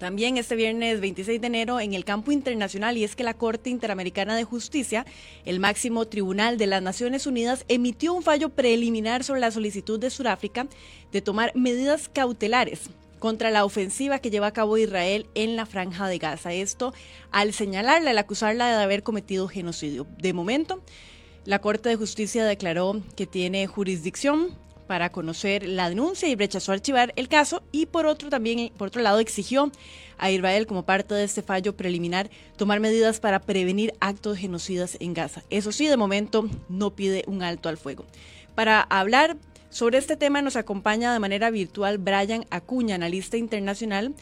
también este viernes 26 de enero en el campo internacional y es que la Corte Interamericana de Justicia, el máximo tribunal de las Naciones Unidas, emitió un fallo preliminar sobre la solicitud de Sudáfrica de tomar medidas cautelares contra la ofensiva que lleva a cabo Israel en la franja de Gaza. Esto al señalarla, al acusarla de haber cometido genocidio. De momento, la Corte de Justicia declaró que tiene jurisdicción para conocer la denuncia y rechazó archivar el caso y por otro también por otro lado exigió a Israel como parte de este fallo preliminar tomar medidas para prevenir actos genocidas en Gaza. Eso sí, de momento no pide un alto al fuego. Para hablar sobre este tema nos acompaña de manera virtual Brian Acuña, analista internacional.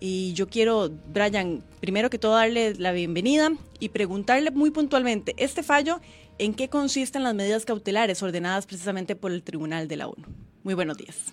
Y yo quiero, Brian, primero que todo darle la bienvenida y preguntarle muy puntualmente, ¿este fallo en qué consisten las medidas cautelares ordenadas precisamente por el Tribunal de la ONU? Muy buenos días.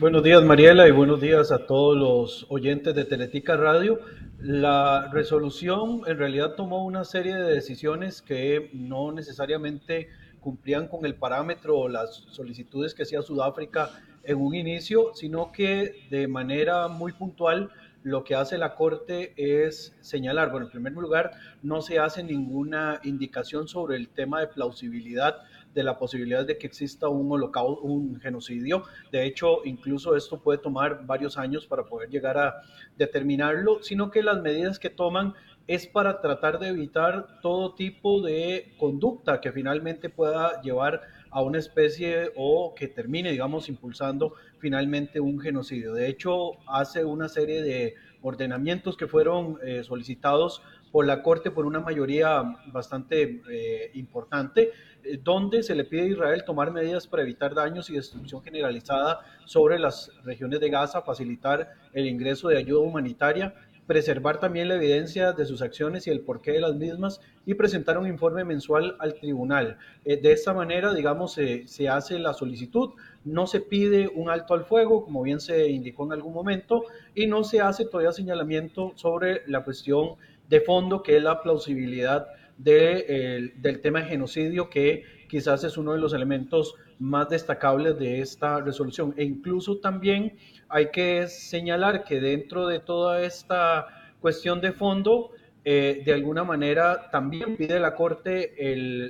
Buenos días, Mariela, y buenos días a todos los oyentes de Teletica Radio. La resolución en realidad tomó una serie de decisiones que no necesariamente cumplían con el parámetro o las solicitudes que hacía Sudáfrica en un inicio, sino que de manera muy puntual lo que hace la Corte es señalar, bueno, en primer lugar, no se hace ninguna indicación sobre el tema de plausibilidad de la posibilidad de que exista un holocausto, un genocidio. De hecho, incluso esto puede tomar varios años para poder llegar a determinarlo, sino que las medidas que toman es para tratar de evitar todo tipo de conducta que finalmente pueda llevar a una especie o que termine, digamos, impulsando finalmente un genocidio. De hecho, hace una serie de ordenamientos que fueron eh, solicitados por la Corte por una mayoría bastante eh, importante, eh, donde se le pide a Israel tomar medidas para evitar daños y destrucción generalizada sobre las regiones de Gaza, facilitar el ingreso de ayuda humanitaria preservar también la evidencia de sus acciones y el porqué de las mismas y presentar un informe mensual al tribunal. Eh, de esta manera, digamos, se hace la solicitud, no se pide un alto al fuego, como bien se indicó en algún momento, y no se hace todavía señalamiento sobre la cuestión de fondo, que es la plausibilidad de, del tema de genocidio, que quizás es uno de los elementos más destacables de esta resolución. E incluso también hay que señalar que dentro de toda esta cuestión de fondo, eh, de alguna manera también pide la Corte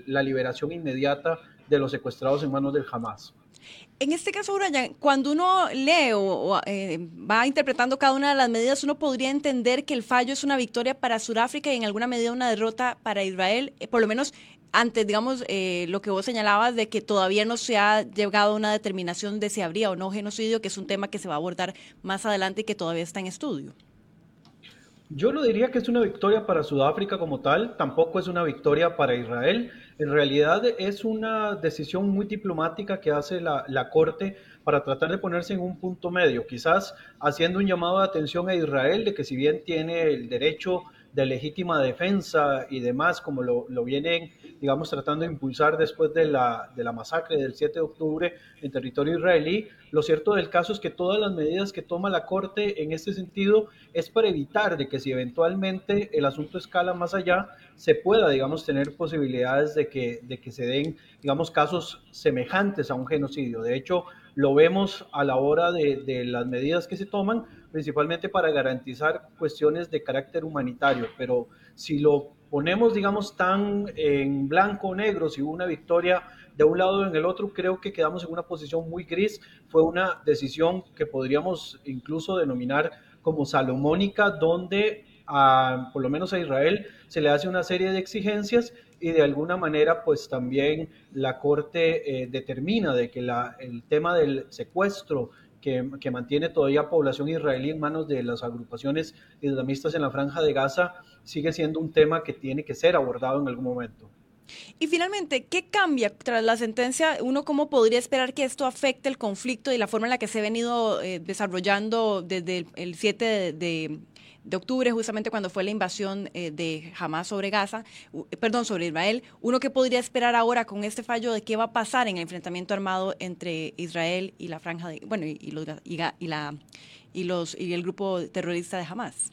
la liberación inmediata de los secuestrados en manos del Hamas. En este caso, Brian, cuando uno lee o, eh, va interpretando cada una de las medidas, uno podría entender que el fallo es una victoria para Sudáfrica y en alguna medida una derrota para Israel, eh, por lo menos antes, digamos, eh, lo que vos señalabas de que todavía no se ha llegado a una determinación de si habría o no genocidio, que es un tema que se va a abordar más adelante y que todavía está en estudio. Yo no diría que es una victoria para Sudáfrica como tal, tampoco es una victoria para Israel. En realidad es una decisión muy diplomática que hace la, Corte para tratar de ponerse en un punto medio, quizás haciendo un llamado de atención a Israel de que si bien tiene el derecho de legítima defensa y demás, como lo, vienen, digamos, tratando de impulsar después de la, de la masacre del 7 de octubre en territorio israelí. Lo cierto del caso es que todas las medidas que toma la Corte en este sentido es para evitar de que si eventualmente el asunto escala más allá, se pueda, digamos, tener posibilidades de que, de que se den, digamos, casos semejantes a un genocidio. De hecho, lo vemos a la hora de, las medidas que se toman, principalmente para garantizar cuestiones de carácter humanitario, pero si lo ponemos, digamos, tan en blanco o negro, si hubo una victoria de un lado o en el otro, creo que quedamos en una posición muy gris. Fue una decisión que podríamos incluso denominar como salomónica, donde por lo menos a Israel se le hace una serie de exigencias y de alguna manera pues también la Corte eh, determina de que la, el tema del secuestro que, mantiene todavía población israelí en manos de las agrupaciones islamistas en la franja de Gaza, sigue siendo un tema que tiene que ser abordado en algún momento. Y finalmente, ¿qué cambia tras la sentencia? ¿Uno cómo podría esperar que esto afecte el conflicto y la forma en la que se ha venido eh, desarrollando desde el, 7 de, octubre, justamente cuando fue la invasión eh, de Hamas sobre Gaza, perdón, sobre Israel, uno que podría esperar ahora con este fallo de qué va a pasar en el enfrentamiento armado entre Israel y la franja de, bueno, y, los, y, la, y, los, y el grupo terrorista de Hamas.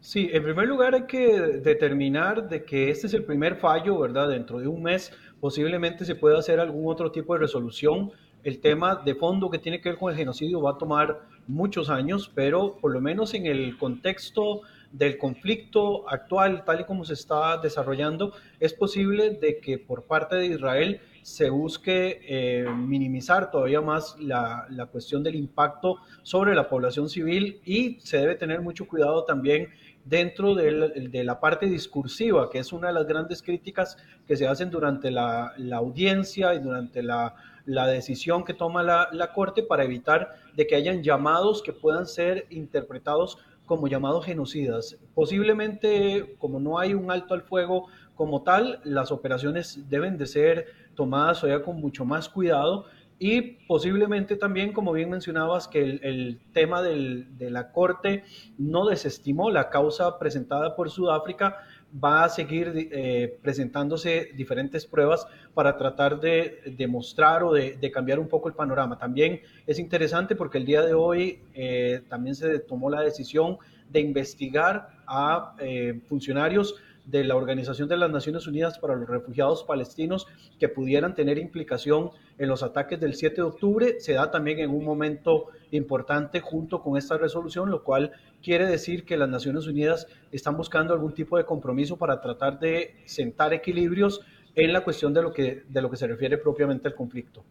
Sí, en primer lugar hay que determinar de que este es el primer fallo, ¿verdad? Dentro de un mes posiblemente se pueda hacer algún otro tipo de resolución el tema de fondo que tiene que ver con el genocidio va a tomar muchos años, pero por lo menos en el contexto del conflicto actual, tal y como se está desarrollando, es posible de que por parte de Israel se busque eh, minimizar todavía más la, la, cuestión del impacto sobre la población civil y se debe tener mucho cuidado también dentro de la, parte discursiva, que es una de las grandes críticas que se hacen durante la, audiencia y durante la, decisión que toma la, Corte para evitar de que hayan llamados que puedan ser interpretados como llamados genocidas. Posiblemente, como no hay un alto al fuego como tal, las operaciones deben de ser tomadas todavía con mucho más cuidado y posiblemente también, como bien mencionabas, que el, tema de la Corte no desestimó la causa presentada por Sudáfrica, va a seguir eh, presentándose diferentes pruebas para tratar de demostrar o de, cambiar un poco el panorama. También es interesante porque el día de hoy eh, también se tomó la decisión de investigar a eh, funcionarios de la Organización de las Naciones Unidas para los Refugiados Palestinos que pudieran tener implicación en los ataques del 7 de octubre. Se da también en un momento importante junto con esta resolución, lo cual quiere decir que las Naciones Unidas están buscando algún tipo de compromiso para tratar de sentar equilibrios en la cuestión de lo que, de lo que se refiere propiamente al conflicto.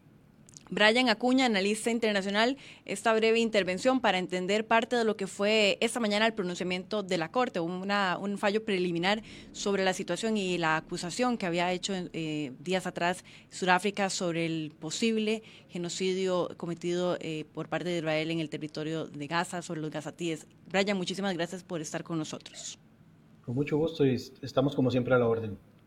Brian Acuña, analista internacional, esta breve intervención para entender parte de lo que fue esta mañana el pronunciamiento de la Corte, una, un fallo preliminar sobre la situación y la acusación que había hecho eh, días atrás Sudáfrica sobre el posible genocidio cometido eh, por parte de Israel en el territorio de Gaza, sobre los gazatíes. Brian, muchísimas gracias por estar con nosotros. Con mucho gusto y estamos como siempre a la orden.